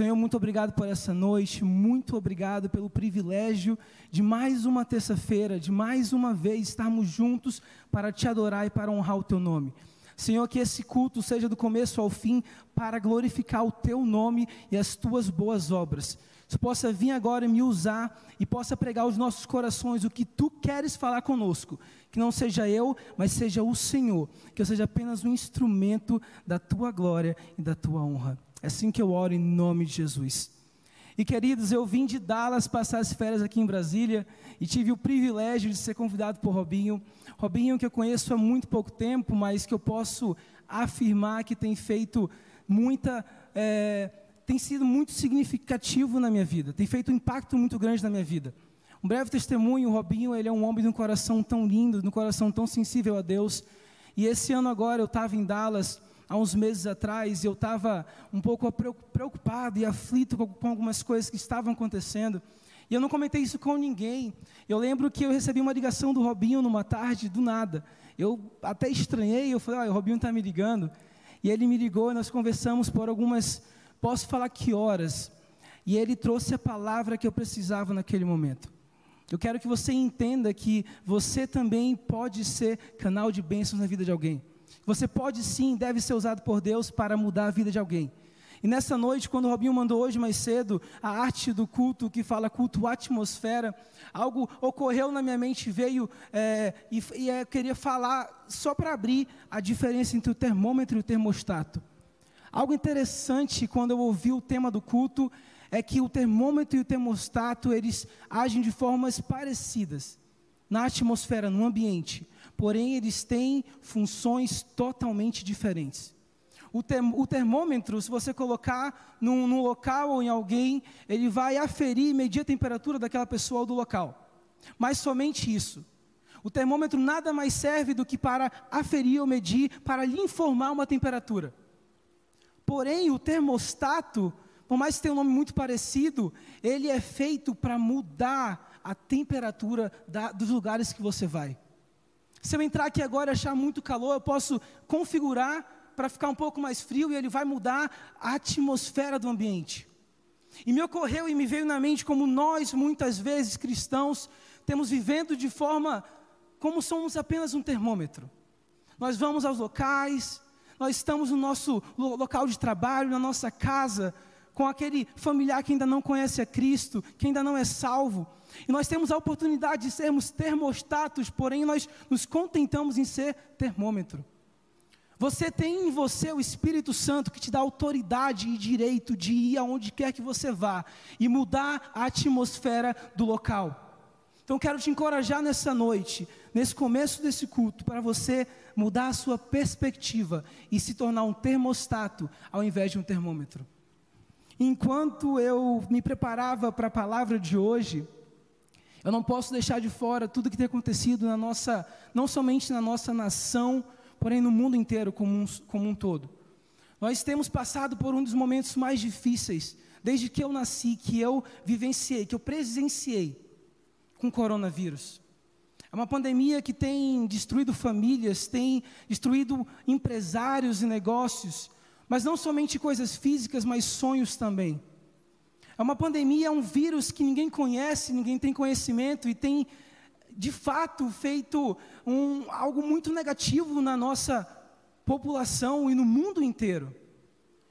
Senhor, muito obrigado por essa noite, muito obrigado pelo privilégio de mais uma terça-feira, de mais uma vez estarmos juntos para te adorar e para honrar o teu nome. Senhor, que esse culto seja do começo ao fim para glorificar o teu nome e as tuas boas obras. Você possa vir agora e me usar e possa pregar aos nossos corações o que tu queres falar conosco. Que não seja eu, mas seja o Senhor. Que eu seja apenas um instrumento da tua glória e da tua honra. É assim que eu oro em nome de Jesus. E queridos, eu vim de Dallas passar as férias aqui em Brasília e tive o privilégio de ser convidado por Robinho. Robinho, que eu conheço há muito pouco tempo, mas que eu posso afirmar que tem feito muita. É, tem sido muito significativo na minha vida, tem feito um impacto muito grande na minha vida. Um breve testemunho: o Robinho ele é um homem de um coração tão lindo, de um coração tão sensível a Deus. E esse ano agora eu estava em Dallas há uns meses atrás, eu estava um pouco preocupado e aflito com algumas coisas que estavam acontecendo. E eu não comentei isso com ninguém. Eu lembro que eu recebi uma ligação do Robinho numa tarde, do nada. Eu até estranhei, eu falei, ah, o Robinho está me ligando. E ele me ligou e nós conversamos por algumas, posso falar que horas. E ele trouxe a palavra que eu precisava naquele momento. Eu quero que você entenda que você também pode ser canal de bênçãos na vida de alguém. Você pode sim, deve ser usado por Deus para mudar a vida de alguém. E nessa noite, quando o Robinho mandou hoje mais cedo a arte do culto, que fala culto atmosfera, algo ocorreu na minha mente, veio é, e, e é, queria falar só para abrir a diferença entre o termômetro e o termostato. Algo interessante quando eu ouvi o tema do culto é que o termômetro e o termostato eles agem de formas parecidas na atmosfera, no ambiente porém eles têm funções totalmente diferentes. O, term, o termômetro, se você colocar num, num, local ou em alguém, ele vai aferir e medir a temperatura daquela pessoa ou do local. Mas somente isso. O termômetro nada mais serve do que para aferir ou medir, para lhe informar uma temperatura. Porém, o termostato, por mais que tenha um nome muito parecido, ele é feito para mudar a temperatura da, dos lugares que você vai. Se eu entrar aqui agora e achar muito calor, eu posso configurar para ficar um pouco mais frio e ele vai mudar a atmosfera do ambiente. E me ocorreu e me veio na mente como nós, muitas vezes cristãos, temos vivendo de forma como somos apenas um termômetro. Nós vamos aos locais, nós estamos no nosso local de trabalho, na nossa casa, com aquele familiar que ainda não conhece a Cristo, que ainda não é salvo. E nós temos a oportunidade de sermos termostatos, porém nós nos contentamos em ser termômetro. Você tem em você o Espírito Santo que te dá autoridade e direito de ir aonde quer que você vá e mudar a atmosfera do local. Então quero te encorajar nessa noite, nesse começo desse culto, para você mudar a sua perspectiva e se tornar um termostato ao invés de um termômetro. Enquanto eu me preparava para a palavra de hoje, eu não posso deixar de fora tudo que tem acontecido na nossa, não somente na nossa nação, porém no mundo inteiro como um, como um todo. Nós temos passado por um dos momentos mais difíceis, desde que eu nasci, que eu vivenciei, que eu presenciei com o coronavírus. É uma pandemia que tem destruído famílias, tem destruído empresários e negócios, mas não somente coisas físicas, mas sonhos também. É uma pandemia, é um vírus que ninguém conhece, ninguém tem conhecimento e tem, de fato, feito um, algo muito negativo na nossa população e no mundo inteiro.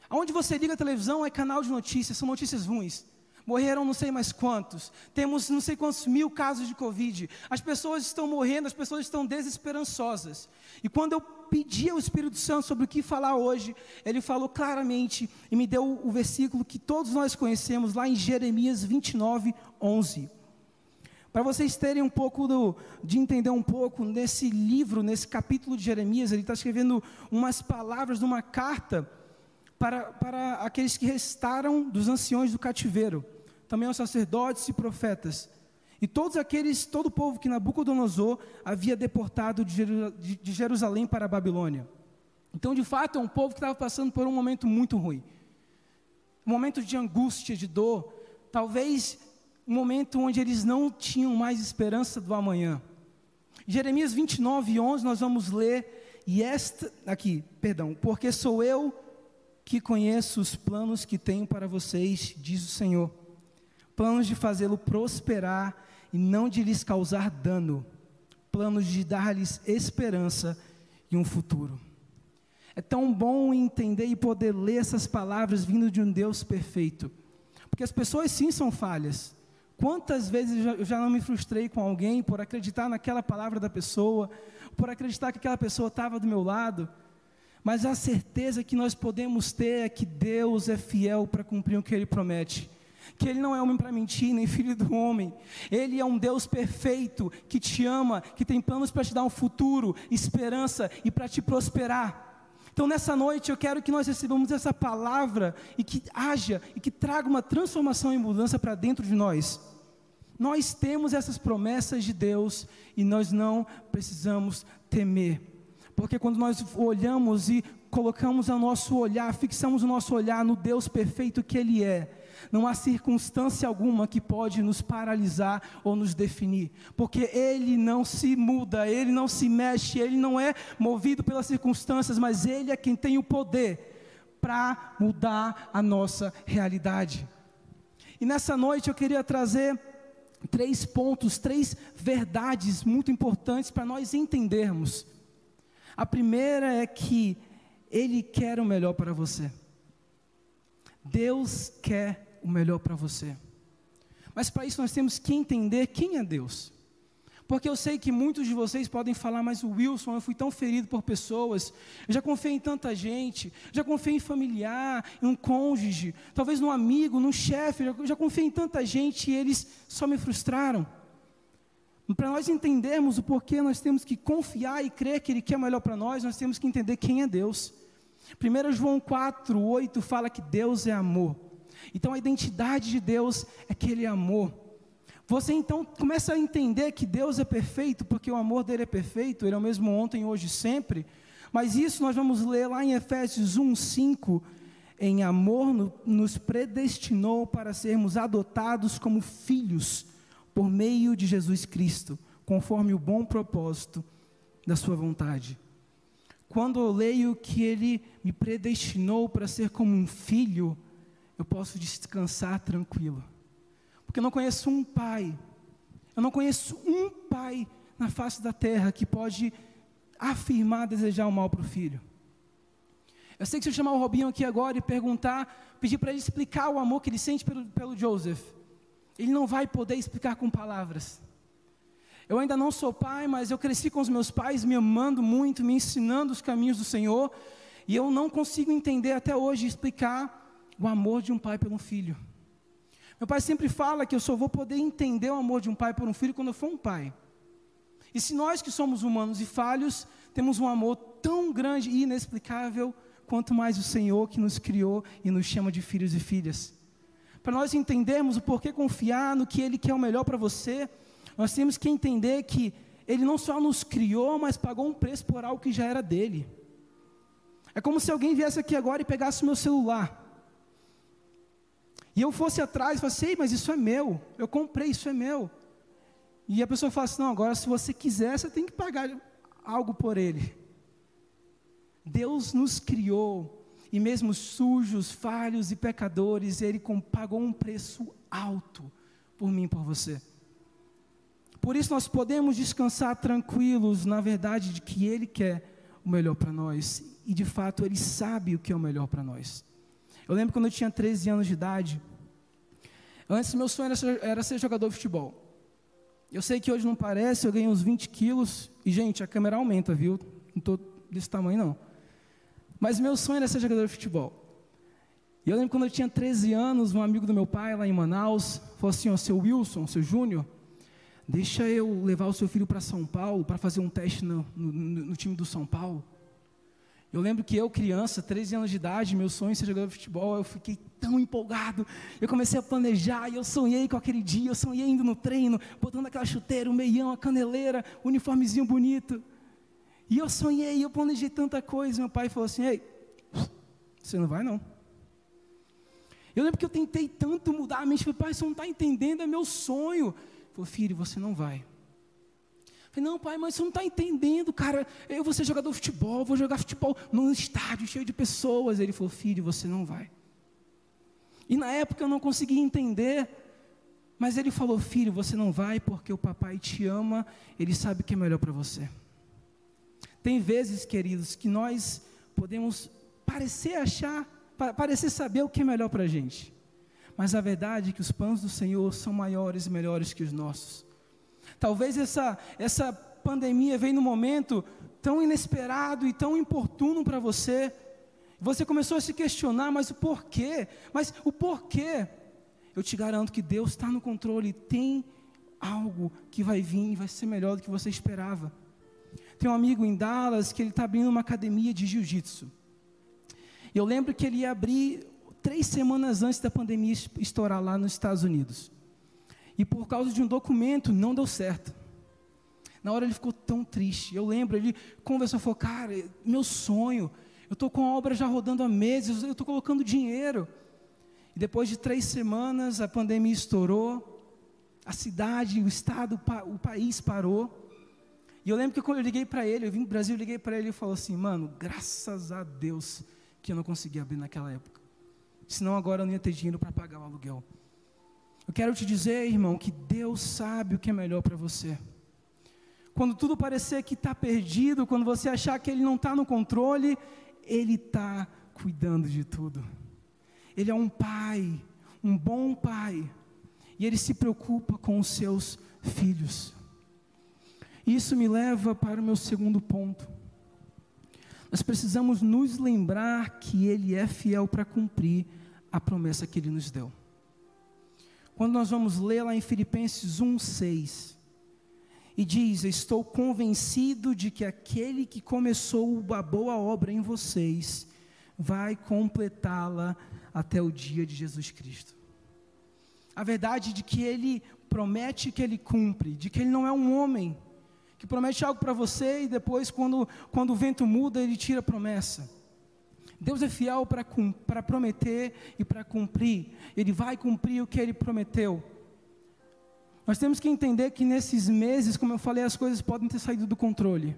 Onde você liga a televisão é canal de notícias, são notícias ruins. Morreram não sei mais quantos. Temos não sei quantos mil casos de Covid. As pessoas estão morrendo, as pessoas estão desesperançosas. E quando eu pedi ao Espírito Santo sobre o que falar hoje, ele falou claramente e me deu o versículo que todos nós conhecemos lá em Jeremias 29, 11. Para vocês terem um pouco do, de entender um pouco, nesse livro, nesse capítulo de Jeremias, ele está escrevendo umas palavras de uma carta para, para aqueles que restaram dos anciões do cativeiro, também aos sacerdotes e profetas. E todos aqueles, todo o povo que Nabucodonosor havia deportado de Jerusalém para a Babilônia. Então, de fato, é um povo que estava passando por um momento muito ruim. Um momento de angústia, de dor. Talvez um momento onde eles não tinham mais esperança do amanhã. Jeremias 29, 11, nós vamos ler. E esta, aqui, perdão. Porque sou eu que conheço os planos que tenho para vocês, diz o Senhor. Planos de fazê-lo prosperar e não de lhes causar dano. Planos de dar-lhes esperança e um futuro. É tão bom entender e poder ler essas palavras vindo de um Deus perfeito. Porque as pessoas sim são falhas. Quantas vezes eu já, não me frustrei com alguém por acreditar naquela palavra da pessoa, por acreditar que aquela pessoa estava do meu lado, mas a certeza que nós podemos ter é que Deus é fiel para cumprir o que Ele promete. Que Ele não é homem para mentir, nem filho do homem. Ele é um Deus perfeito, que te ama, que tem planos para te dar um futuro, esperança e para te prosperar. Então, nessa noite, eu quero que nós recebamos essa palavra e que haja e que traga uma transformação e mudança para dentro de nós. Nós temos essas promessas de Deus e nós não precisamos temer. Porque quando nós olhamos e colocamos o nosso olhar, fixamos o nosso olhar no Deus perfeito que Ele é, não há circunstância alguma que pode nos paralisar ou nos definir, porque Ele não se muda, Ele não se mexe, Ele não é movido pelas circunstâncias, mas Ele é quem tem o poder para mudar a nossa realidade. E nessa noite eu queria trazer três pontos, três verdades muito importantes para nós entendermos. A primeira é que Ele quer o melhor para você. Deus quer o melhor para você. Mas para isso nós temos que entender quem é Deus. Porque eu sei que muitos de vocês podem falar, mas o Wilson, eu fui tão ferido por pessoas, eu já confiei em tanta gente, já confiei em familiar, em um cônjuge, talvez num amigo, num chefe, eu já confiei em tanta gente e eles só me frustraram. Para nós entendermos o porquê nós temos que confiar e crer que Ele quer o melhor para nós, nós temos que entender quem é Deus. 1 João 4, 8 fala que Deus é amor. Então a identidade de Deus é que Ele é amor. Você então começa a entender que Deus é perfeito, porque o amor dele é perfeito, ele é o mesmo ontem, hoje e sempre. Mas isso nós vamos ler lá em Efésios 1, 5. Em amor nos predestinou para sermos adotados como filhos por meio de Jesus Cristo, conforme o bom propósito da Sua vontade. Quando eu leio que Ele me predestinou para ser como um filho, eu posso descansar tranquilo. Porque eu não conheço um pai, eu não conheço um pai na face da terra que pode afirmar desejar o mal para o filho. Eu sei que se eu chamar o Robinho aqui agora e perguntar, pedir para ele explicar o amor que ele sente pelo, pelo Joseph, ele não vai poder explicar com palavras. Eu ainda não sou pai, mas eu cresci com os meus pais me amando muito, me ensinando os caminhos do Senhor, e eu não consigo entender até hoje explicar o amor de um pai por um filho. Meu pai sempre fala que eu só vou poder entender o amor de um pai por um filho quando eu for um pai. E se nós que somos humanos e falhos, temos um amor tão grande e inexplicável, quanto mais o Senhor que nos criou e nos chama de filhos e filhas. Para nós entendermos o porquê confiar no que Ele quer o melhor para você, nós temos que entender que Ele não só nos criou, mas pagou um preço por algo que já era dele. É como se alguém viesse aqui agora e pegasse o meu celular e eu fosse atrás e falasse, mas isso é meu, eu comprei, isso é meu. E a pessoa fala assim, não, agora se você quiser, você tem que pagar algo por ele. Deus nos criou, e mesmo sujos, falhos e pecadores, Ele pagou um preço alto por mim e por você. Por isso nós podemos descansar tranquilos na verdade de que Ele quer o melhor para nós, e de fato Ele sabe o que é o melhor para nós. Eu lembro quando eu tinha 13 anos de idade, antes meu sonho era ser, era ser jogador de futebol. Eu sei que hoje não parece, eu ganhei uns 20 quilos, e gente, a câmera aumenta, viu? Não estou desse tamanho não. Mas meu sonho era ser jogador de futebol. E eu lembro quando eu tinha 13 anos, um amigo do meu pai lá em Manaus falou assim: Ó, seu Wilson, seu Júnior, deixa eu levar o seu filho para São Paulo para fazer um teste no, no, no time do São Paulo. Eu lembro que eu, criança, 13 anos de idade, meu sonho ser jogador de futebol, eu fiquei tão empolgado. Eu comecei a planejar e eu sonhei com aquele dia, eu sonhei indo no treino, botando aquela chuteira, o um meião, a caneleira, o uniformezinho bonito. E eu sonhei, eu planejei tanta coisa. Meu pai falou assim: Ei, você não vai não. Eu lembro que eu tentei tanto mudar a mente. Falei, pai, você não está entendendo, é meu sonho. Ele falou, filho, você não vai. Falei, não, pai, mas você não está entendendo, cara. Eu vou ser jogador de futebol, vou jogar futebol num estádio cheio de pessoas. Ele falou, filho, você não vai. E na época eu não conseguia entender, mas ele falou, filho, você não vai porque o papai te ama, ele sabe o que é melhor para você. Tem vezes, queridos, que nós podemos parecer achar, parecer saber o que é melhor para a gente. Mas a verdade é que os planos do Senhor são maiores e melhores que os nossos. Talvez essa, essa pandemia veio num momento tão inesperado e tão importuno para você. Você começou a se questionar, mas o porquê? Mas o porquê? Eu te garanto que Deus está no controle, tem algo que vai vir e vai ser melhor do que você esperava. Tem um amigo em Dallas que ele está abrindo uma academia de jiu-jitsu. Eu lembro que ele ia abrir três semanas antes da pandemia estourar lá nos Estados Unidos. E por causa de um documento não deu certo. Na hora ele ficou tão triste. Eu lembro, ele conversou, falou: Cara, meu sonho, eu estou com a obra já rodando há meses, eu estou colocando dinheiro. E depois de três semanas, a pandemia estourou, a cidade, o estado, o país parou. E eu lembro que quando eu liguei para ele, eu vim do Brasil, eu liguei para ele e falou assim: Mano, graças a Deus que eu não consegui abrir naquela época. Senão agora eu não ia ter dinheiro para pagar o aluguel. Eu quero te dizer, irmão, que Deus sabe o que é melhor para você. Quando tudo parecer que está perdido, quando você achar que Ele não está no controle, Ele está cuidando de tudo. Ele é um pai, um bom pai, e Ele se preocupa com os seus filhos. Isso me leva para o meu segundo ponto. Nós precisamos nos lembrar que Ele é fiel para cumprir a promessa que Ele nos deu. Quando nós vamos ler lá em Filipenses 1:6, e diz: Estou convencido de que aquele que começou a boa obra em vocês vai completá-la até o dia de Jesus Cristo. A verdade de que ele promete que ele cumpre, de que ele não é um homem que promete algo para você e depois, quando, quando o vento muda, ele tira a promessa. Deus é fiel para prometer e para cumprir. Ele vai cumprir o que ele prometeu. Nós temos que entender que nesses meses, como eu falei, as coisas podem ter saído do controle.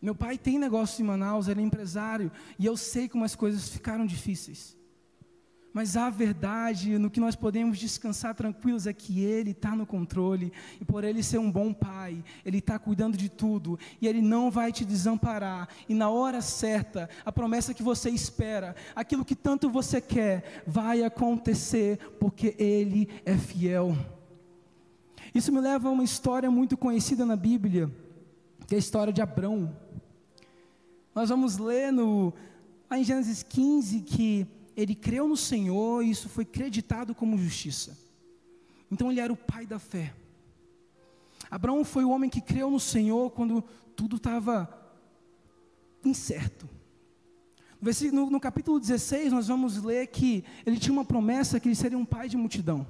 Meu pai tem negócio em Manaus, ele é empresário, e eu sei como as coisas ficaram difíceis. Mas a verdade, no que nós podemos descansar tranquilos, é que Ele está no controle, e por Ele ser um bom Pai, Ele está cuidando de tudo, e Ele não vai te desamparar, e na hora certa, a promessa que você espera, aquilo que tanto você quer, vai acontecer, porque Ele é fiel. Isso me leva a uma história muito conhecida na Bíblia, que é a história de Abrão. Nós vamos ler no, lá em Gênesis 15 que ele creu no Senhor e isso foi creditado como justiça. Então ele era o pai da fé. Abraão foi o homem que creu no Senhor quando tudo estava incerto. No, no, capítulo 16, nós vamos ler que ele tinha uma promessa que ele seria um pai de multidão.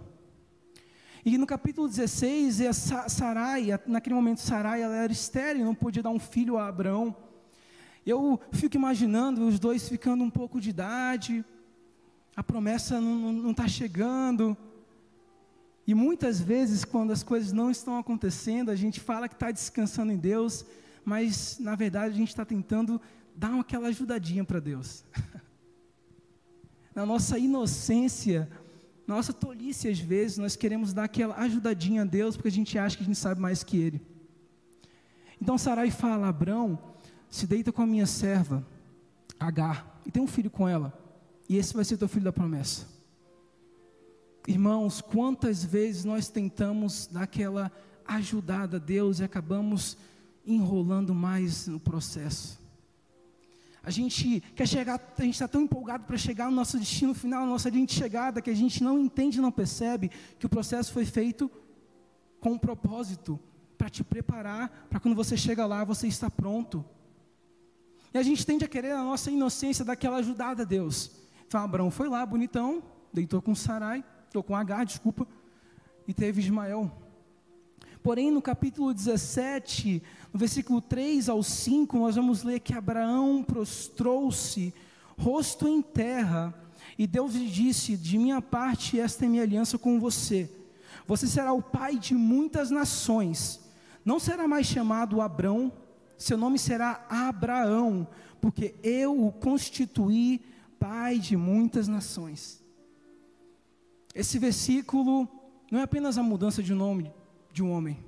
E no capítulo 16, a Sarai, naquele momento Sarai, ela era estéril, não podia dar um filho a Abraão. Eu fico imaginando os dois ficando um pouco de idade, a promessa não está chegando. E muitas vezes, quando as coisas não estão acontecendo, a gente fala que está descansando em Deus, mas na verdade a gente está tentando dar aquela ajudadinha para Deus. na nossa inocência, nossa tolice às vezes, nós queremos dar aquela ajudadinha a Deus porque a gente acha que a gente sabe mais que Ele. Então Sarai fala: Abrão, se deita com a minha serva, Agar, e tem um filho com ela. E esse vai ser teu filho da promessa. Irmãos, quantas vezes nós tentamos dar aquela ajudada a Deus e acabamos enrolando mais no processo. A gente quer chegar, a gente está tão empolgado para chegar no nosso destino final, na nossa de chegada, que a gente não entende, não percebe que o processo foi feito com um propósito, para te preparar, para quando você chega lá, você está pronto. E a gente tende a querer a nossa inocência daquela ajudada a Deus. Então Abraão foi lá, bonitão, deitou com Sarai, ou com Agar, desculpa, e teve Ismael. Porém, no capítulo 17, no versículo 3 ao 5, nós vamos ler que Abraão prostrou-se, rosto em terra, e Deus lhe disse: De minha parte, esta é minha aliança com você. Você será o pai de muitas nações. não será mais chamado Abrão, seu nome será Abraão, porque eu o constituí pai de muitas nações. Esse versículo não é apenas a mudança de nome de um homem.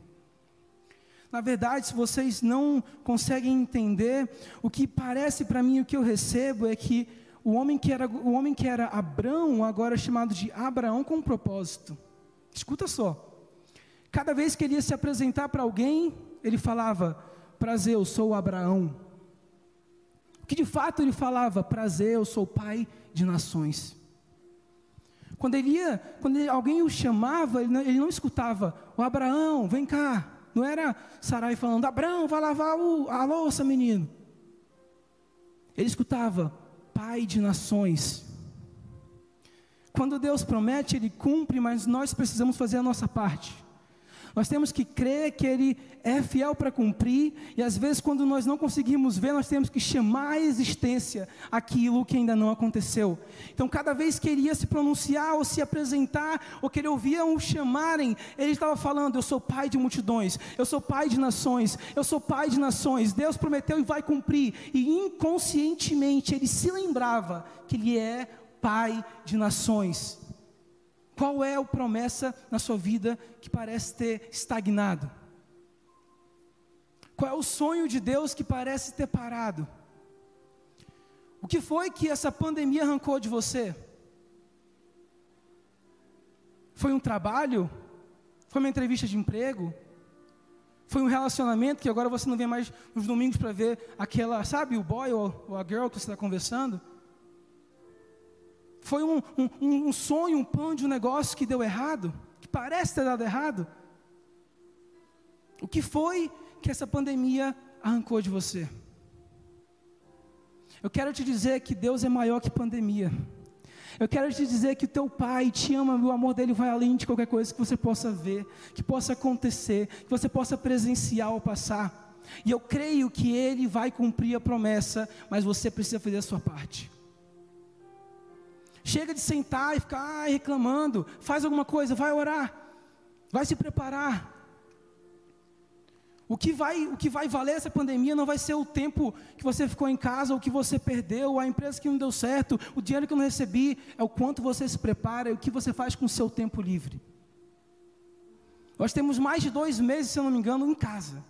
Na verdade, se vocês não conseguem entender, o que parece para mim, o que eu recebo é que o homem que era, o homem que era Abrão, agora é chamado de Abraão com um propósito. Escuta só. Cada vez que ele ia se apresentar para alguém, ele falava: Prazer, eu sou Abraão. Que de fato ele falava: Prazer, eu sou pai de nações. Quando ele ia, quando ele, alguém o chamava, ele não, ele não escutava: O Abraão, vem cá. Não era Sarai falando: Abraão, vai lavar o, a louça, menino. Ele escutava: Pai de nações. Quando Deus promete, Ele cumpre, mas nós precisamos fazer a nossa parte. Nós temos que crer que Ele é fiel para cumprir, e às vezes, quando nós não conseguimos ver, nós temos que chamar à existência aquilo que ainda não aconteceu. Então, cada vez que ele ia se pronunciar ou se apresentar, ou que ele ouvia o chamarem, ele estava falando: Eu sou pai de multidões, eu sou pai de nações, eu sou pai de nações. Deus prometeu e vai cumprir, e inconscientemente ele se lembrava que ele é pai de nações. Qual é a promessa na sua vida que parece ter estagnado? Qual é o sonho de Deus que parece ter parado? O que foi que essa pandemia arrancou de você? Foi um trabalho? Foi uma entrevista de emprego? Foi um relacionamento que agora você não vem mais nos domingos para ver aquela, sabe, o boy ou, a girl que você está conversando? Foi um, um, um sonho, um plano de um negócio que deu errado, que parece ter dado errado. O que foi que essa pandemia arrancou de você? Eu quero te dizer que Deus é maior que pandemia. Eu quero te dizer que o teu pai te ama, o amor dele vai além de qualquer coisa que você possa ver, que possa acontecer, que você possa presenciar ou passar. E eu creio que ele vai cumprir a promessa, mas você precisa fazer a sua parte. Chega de sentar e ficar reclamando. Faz alguma coisa, vai orar. Vai se preparar. O que, vai, o que vai valer essa pandemia não vai ser o tempo que você ficou em casa, o que você perdeu, a empresa que não deu certo, o dinheiro que eu não recebi, é o quanto você se prepara e o que você faz com o seu tempo livre. Nós temos mais de dois meses, se eu não me engano, em casa.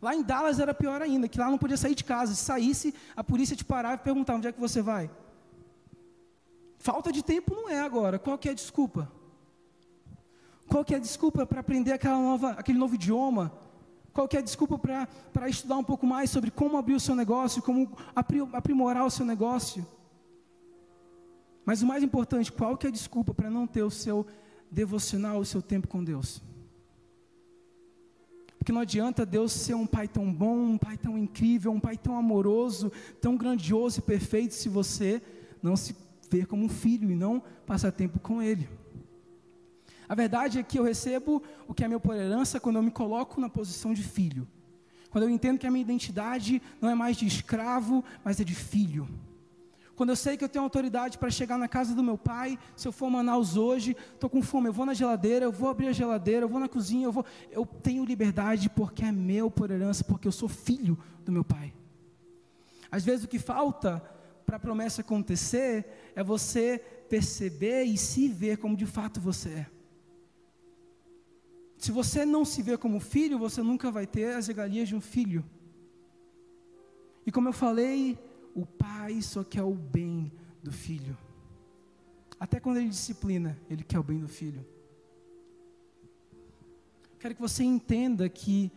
Lá em Dallas era pior ainda, que lá não podia sair de casa. Se saísse, a polícia te parava e perguntava onde é que você vai. Falta de tempo não é agora. Qual que é a desculpa? Qual que é a desculpa para aprender aquela nova, aquele novo idioma? Qual que é a desculpa para estudar um pouco mais sobre como abrir o seu negócio, como aprimorar o seu negócio? Mas o mais importante, qual que é a desculpa para não ter o seu devocional, o seu tempo com Deus? Porque não adianta Deus ser um pai tão bom, um pai tão incrível, um pai tão amoroso, tão grandioso e perfeito, se você não se ver como um filho e não passar tempo com ele. A verdade é que eu recebo o que é meu por herança quando eu me coloco na posição de filho. Quando eu entendo que a minha identidade não é mais de escravo, mas é de filho. Quando eu sei que eu tenho autoridade para chegar na casa do meu pai, se eu for Manaus hoje, estou com fome, eu vou na geladeira, eu vou abrir a geladeira, eu vou na cozinha, eu vou. Eu tenho liberdade porque é meu por herança, porque eu sou filho do meu pai. Às vezes o que falta para a promessa acontecer é você perceber e se ver como de fato você é. Se você não se vê como filho, você nunca vai ter as regalias de um filho. E como eu falei, o pai só quer o bem do filho. Até quando ele disciplina, ele quer o bem do filho. Quero que você entenda que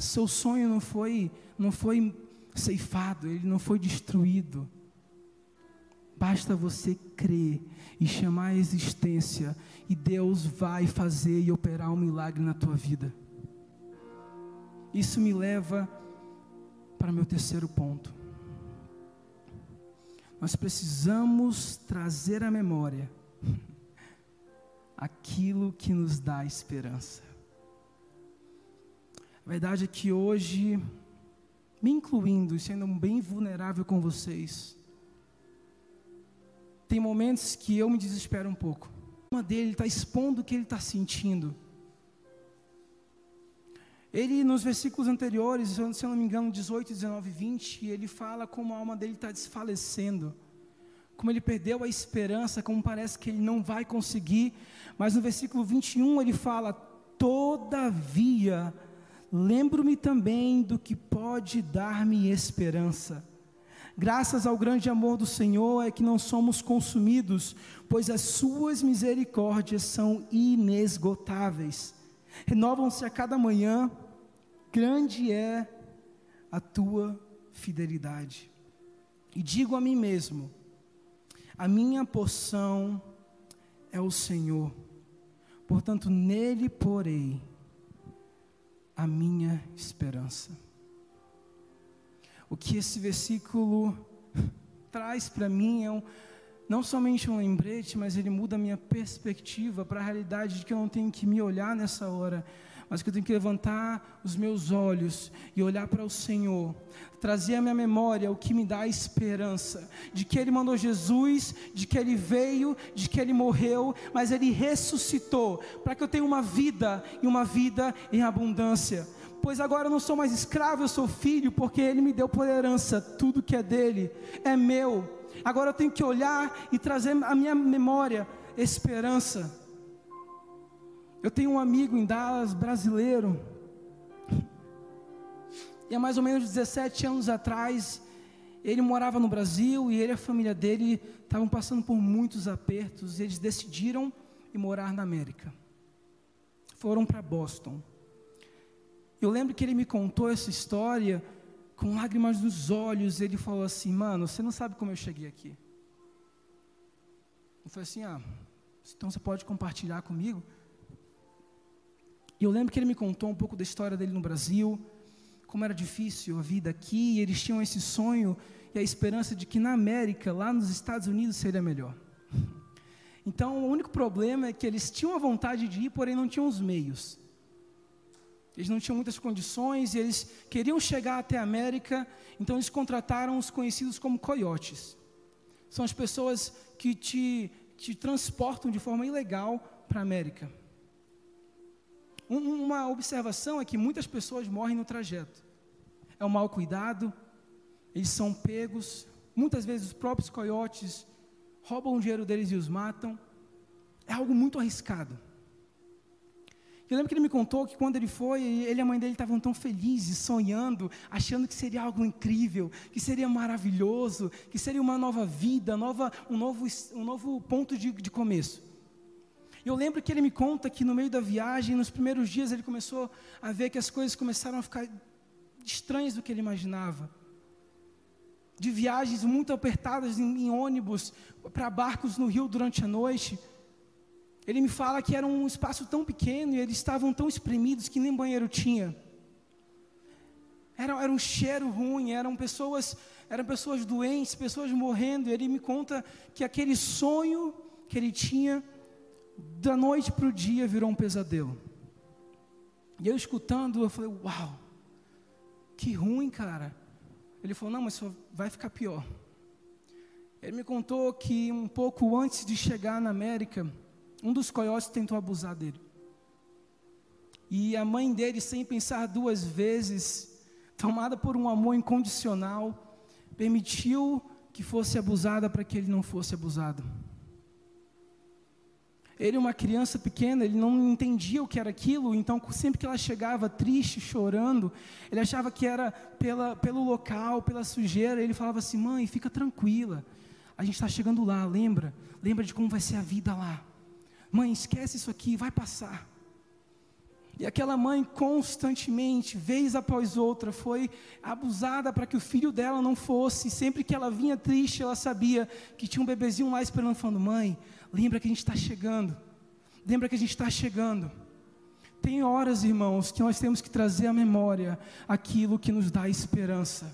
seu sonho não foi, não foi ceifado, ele não foi destruído. Basta você crer e chamar a existência, e Deus vai fazer e operar um milagre na tua vida. Isso me leva para meu terceiro ponto. Nós precisamos trazer à memória aquilo que nos dá esperança. A verdade é que hoje, me incluindo e sendo bem vulnerável com vocês, tem momentos que eu me desespero um pouco. Uma dele está expondo o que ele está sentindo. Ele, nos versículos anteriores, se eu não me engano, 18, 19 e 20, ele fala como a alma dele está desfalecendo, como ele perdeu a esperança, como parece que ele não vai conseguir. Mas no versículo 21 ele fala: Todavia, lembro-me também do que pode dar-me esperança. Graças ao grande amor do Senhor é que não somos consumidos, pois as suas misericórdias são inesgotáveis. Renovam-se a cada manhã, grande é a tua fidelidade. E digo a mim mesmo: a minha porção é o Senhor, portanto nele porei a minha esperança. O que esse versículo traz para mim é um, não somente um lembrete, mas ele muda a minha perspectiva para a realidade de que eu não tenho que me olhar nessa hora, mas que eu tenho que levantar os meus olhos e olhar para o Senhor, trazer à minha memória o que me dá esperança, de que Ele mandou Jesus, de que Ele veio, de que Ele morreu, mas Ele ressuscitou, para que eu tenha uma vida e uma vida em abundância pois agora eu não sou mais escravo, eu sou filho, porque Ele me deu por herança, tudo que é dele é meu. Agora eu tenho que olhar e trazer à minha memória esperança. Eu tenho um amigo em Dallas, brasileiro, e há mais ou menos 17 anos atrás, ele morava no Brasil e ele e a família dele estavam passando por muitos apertos, e eles decidiram ir morar na América. Foram para Boston. Eu lembro que ele me contou essa história com lágrimas nos olhos. Ele falou assim: Mano, você não sabe como eu cheguei aqui. Eu falei assim: Ah, então você pode compartilhar comigo? E eu lembro que ele me contou um pouco da história dele no Brasil, como era difícil a vida aqui, e eles tinham esse sonho e a esperança de que na América, lá nos Estados Unidos, seria melhor. Então, o único problema é que eles tinham a vontade de ir, porém não tinham os meios. Eles não tinham muitas condições e eles queriam chegar até a América, então eles contrataram os conhecidos como coiotes. São as pessoas que te, te transportam de forma ilegal para a América. Um, uma observação é que muitas pessoas morrem no trajeto. É um mau cuidado, eles são pegos, muitas vezes os próprios coiotes roubam o dinheiro deles e os matam. É algo muito arriscado. Eu lembro que ele me contou que quando ele foi, ele e a mãe dele estavam tão felizes, sonhando, achando que seria algo incrível, que seria maravilhoso, que seria uma nova vida, nova, um, novo, um novo ponto de, de começo. Eu lembro que ele me conta que no meio da viagem, nos primeiros dias, ele começou a ver que as coisas começaram a ficar estranhas do que ele imaginava. De viagens muito apertadas em, em ônibus, para barcos no rio durante a noite. Ele me fala que era um espaço tão pequeno e eles estavam tão espremidos que nem banheiro tinha. Era, era um cheiro ruim, eram pessoas, eram pessoas doentes, pessoas morrendo. E ele me conta que aquele sonho que ele tinha, da noite para o dia, virou um pesadelo. E eu escutando, eu falei, uau, que ruim, cara. Ele falou, não, mas só vai ficar pior. Ele me contou que um pouco antes de chegar na América, um dos coiotes tentou abusar dele. E a mãe dele, sem pensar duas vezes, tomada por um amor incondicional, permitiu que fosse abusada para que ele não fosse abusado. Ele, uma criança pequena, ele não entendia o que era aquilo, então sempre que ela chegava triste, chorando, ele achava que era pela, pelo local, pela sujeira, ele falava assim: mãe, fica tranquila, a gente está chegando lá, lembra? Lembra de como vai ser a vida lá. Mãe, esquece isso aqui, vai passar. E aquela mãe constantemente, vez após outra, foi abusada para que o filho dela não fosse. Sempre que ela vinha triste, ela sabia que tinha um bebezinho lá esperando, falando: Mãe, lembra que a gente está chegando. Lembra que a gente está chegando. Tem horas, irmãos, que nós temos que trazer à memória aquilo que nos dá esperança.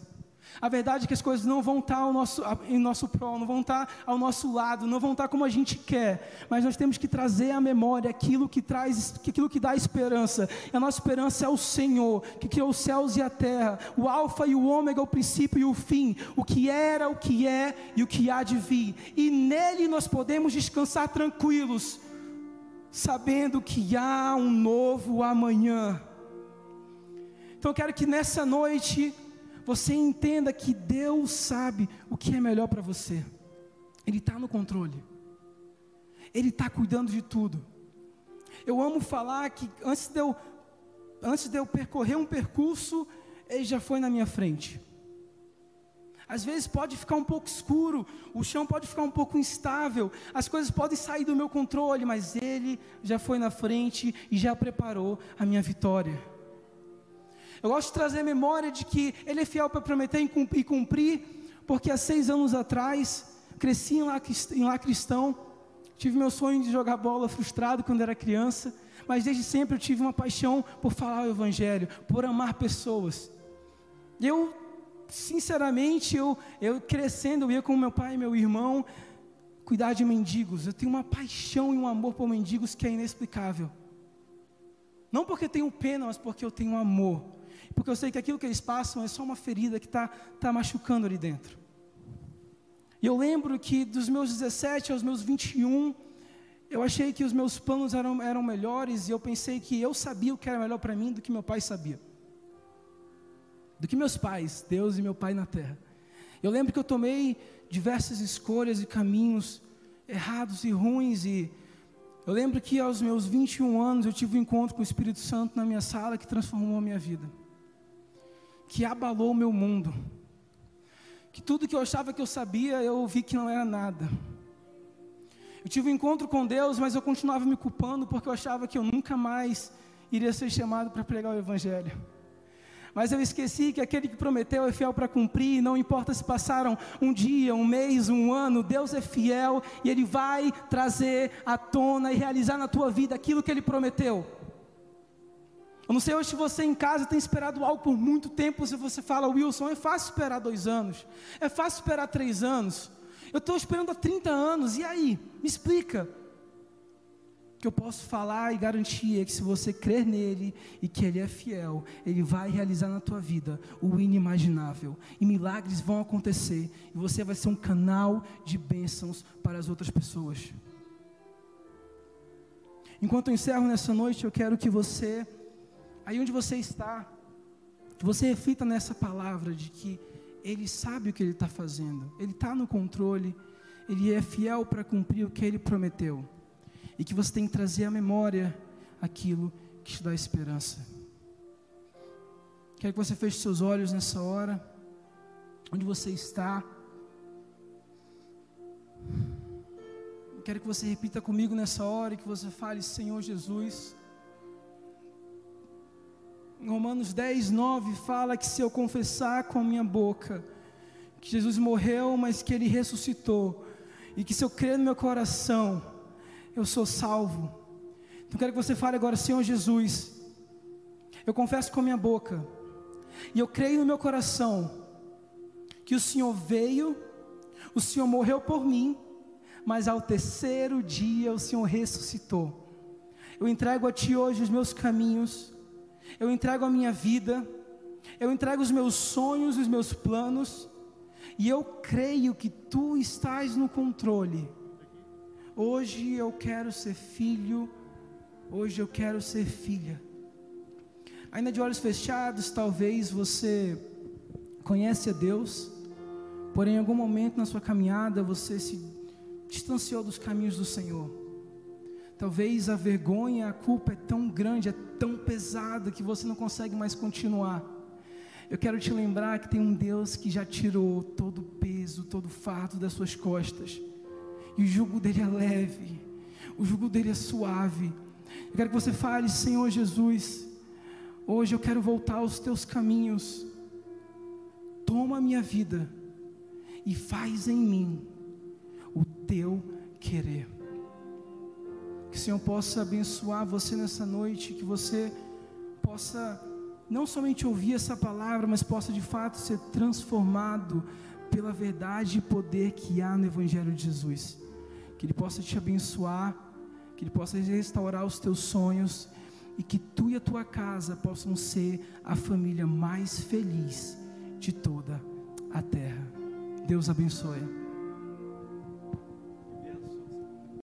A verdade é que as coisas não vão estar ao nosso, em nosso prol, não vão estar ao nosso lado, não vão estar como a gente quer, mas nós temos que trazer à memória aquilo que traz, aquilo que dá esperança. E a nossa esperança é o Senhor, que criou os céus e a terra, o Alfa e o Ômega, o princípio e o fim, o que era, o que é e o que há de vir. E nele nós podemos descansar tranquilos, sabendo que há um novo amanhã. Então eu quero que nessa noite você entenda que Deus sabe o que é melhor para você. Ele está no controle. Ele está cuidando de tudo. Eu amo falar que antes de eu, antes de eu percorrer um percurso, Ele já foi na minha frente. Às vezes pode ficar um pouco escuro, o chão pode ficar um pouco instável, as coisas podem sair do meu controle, mas Ele já foi na frente e já preparou a minha vitória. Eu gosto de trazer a memória de que Ele é fiel para prometer e cumprir, porque há seis anos atrás, cresci em lá, em lá cristão, tive meu sonho de jogar bola frustrado quando era criança, mas desde sempre eu tive uma paixão por falar o Evangelho, por amar pessoas. Eu sinceramente, eu, eu crescendo, eu ia com meu pai e meu irmão cuidar de mendigos. Eu tenho uma paixão e um amor por mendigos que é inexplicável. Não porque tenho pena, mas porque eu tenho amor. Porque eu sei que aquilo que eles passam é só uma ferida que está tá machucando ali dentro. E eu lembro que dos meus 17 aos meus 21, eu achei que os meus planos eram, eram melhores e eu pensei que eu sabia o que era melhor para mim do que meu pai sabia do que meus pais, Deus e meu pai na terra. Eu lembro que eu tomei diversas escolhas e caminhos errados e ruins e eu lembro que aos meus 21 anos eu tive um encontro com o Espírito Santo na minha sala que transformou a minha vida. Que abalou o meu mundo. Que tudo que eu achava que eu sabia, eu vi que não era nada. Eu tive um encontro com Deus, mas eu continuava me culpando porque eu achava que eu nunca mais iria ser chamado para pregar o evangelho. Mas eu esqueci que aquele que prometeu é fiel para cumprir, não importa se passaram um dia, um mês, um ano, Deus é fiel e Ele vai trazer à tona e realizar na tua vida aquilo que Ele prometeu. Eu não sei hoje se você em casa tem esperado algo por muito tempo, se você fala, Wilson, é fácil esperar dois anos, é fácil esperar três anos, eu estou esperando há 30 anos, e aí? Me explica que eu posso falar e garantir é que se você crer nele e que ele é fiel, ele vai realizar na tua vida o inimaginável. E milagres vão acontecer e você vai ser um canal de bênçãos para as outras pessoas. Enquanto eu encerro nessa noite, eu quero que você, aí onde você está, que você reflita nessa palavra de que ele sabe o que ele está fazendo, ele está no controle, ele é fiel para cumprir o que ele prometeu e que você tem que trazer à memória aquilo que te dá esperança. Quero que você feche seus olhos nessa hora, onde você está. Quero que você repita comigo nessa hora e que você fale, Senhor Jesus. Em Romanos 10, 9 fala que se eu confessar com a minha boca que Jesus morreu, mas que Ele ressuscitou, e que se eu crer no meu coração, eu sou salvo. Então quero que você fale agora, Senhor Jesus, eu confesso com a minha boca, e eu creio no meu coração, que o Senhor veio, o Senhor morreu por mim, mas ao terceiro dia o Senhor ressuscitou. Eu entrego a Ti hoje os meus caminhos, eu entrego a minha vida, eu entrego os meus sonhos, os meus planos, e eu creio que Tu estás no controle Hoje eu quero ser filho, hoje eu quero ser filha. Ainda de olhos fechados, talvez você conhece a Deus, porém em algum momento na sua caminhada você se distanciou dos caminhos do Senhor. Talvez a vergonha, a culpa é tão grande, é tão pesada que você não consegue mais continuar. Eu quero te lembrar que tem um Deus que já tirou todo o peso, todo o fardo das suas costas e o jugo dele é leve, o jugo dele é suave. Eu quero que você fale, Senhor Jesus, hoje eu quero voltar aos teus caminhos. Toma a minha vida e faz em mim o teu querer. Que o Senhor possa abençoar você nessa noite, que você possa não somente ouvir essa palavra, mas possa de fato ser transformado pela verdade e poder que há no Evangelho de Jesus que Ele possa te abençoar, que Ele possa restaurar os teus sonhos e que tu e a tua casa possam ser a família mais feliz de toda a terra. Deus abençoe.